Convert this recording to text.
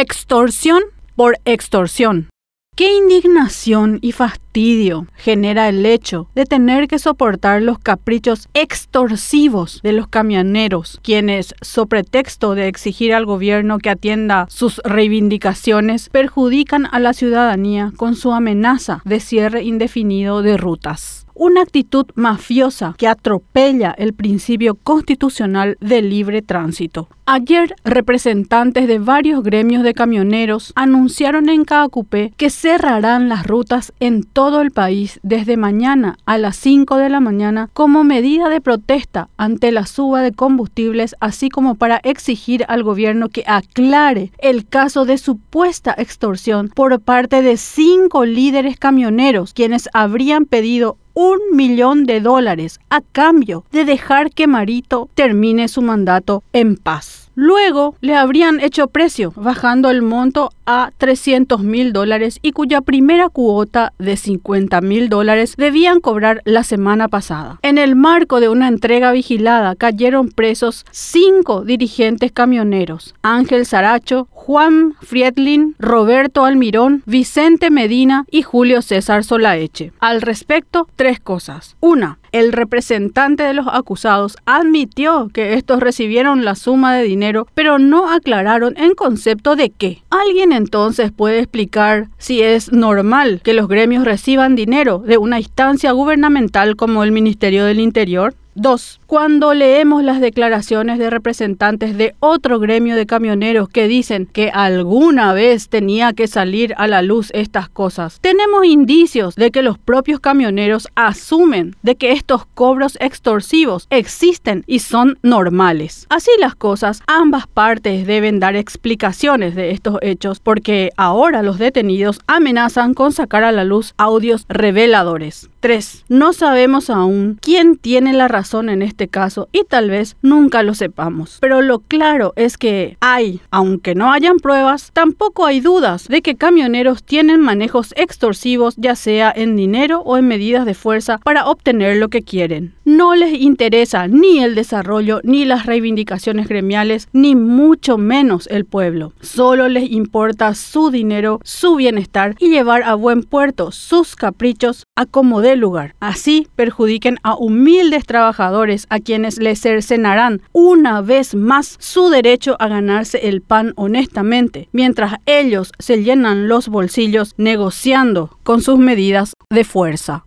extorsión por extorsión. Qué indignación y fastidio genera el hecho de tener que soportar los caprichos extorsivos de los camioneros, quienes, so pretexto de exigir al gobierno que atienda sus reivindicaciones, perjudican a la ciudadanía con su amenaza de cierre indefinido de rutas una actitud mafiosa que atropella el principio constitucional del libre tránsito. Ayer, representantes de varios gremios de camioneros anunciaron en Caacupé que cerrarán las rutas en todo el país desde mañana a las 5 de la mañana como medida de protesta ante la suba de combustibles, así como para exigir al gobierno que aclare el caso de supuesta extorsión por parte de cinco líderes camioneros, quienes habrían pedido un millón de dólares a cambio de dejar que Marito termine su mandato en paz. Luego le habrían hecho precio, bajando el monto a 300 mil dólares y cuya primera cuota de 50 mil dólares debían cobrar la semana pasada. En el marco de una entrega vigilada cayeron presos cinco dirigentes camioneros, Ángel Saracho, Juan Friedlin, Roberto Almirón, Vicente Medina y Julio César Solaeche. Al respecto, tres cosas. Una, el representante de los acusados admitió que estos recibieron la suma de dinero, pero no aclararon en concepto de qué. ¿Alguien entonces puede explicar si es normal que los gremios reciban dinero de una instancia gubernamental como el Ministerio del Interior? 2. Cuando leemos las declaraciones de representantes de otro gremio de camioneros que dicen que alguna vez tenía que salir a la luz estas cosas, tenemos indicios de que los propios camioneros asumen de que estos cobros extorsivos existen y son normales. Así las cosas, ambas partes deben dar explicaciones de estos hechos porque ahora los detenidos amenazan con sacar a la luz audios reveladores. 3. No sabemos aún quién tiene la razón en este caso y tal vez nunca lo sepamos. Pero lo claro es que hay, aunque no hayan pruebas, tampoco hay dudas de que camioneros tienen manejos extorsivos ya sea en dinero o en medidas de fuerza para obtener lo que quieren. No les interesa ni el desarrollo ni las reivindicaciones gremiales ni mucho menos el pueblo. Solo les importa su dinero, su bienestar y llevar a buen puerto sus caprichos a lugar. Así perjudiquen a humildes trabajadores a quienes les cercenarán una vez más su derecho a ganarse el pan honestamente, mientras ellos se llenan los bolsillos negociando con sus medidas de fuerza.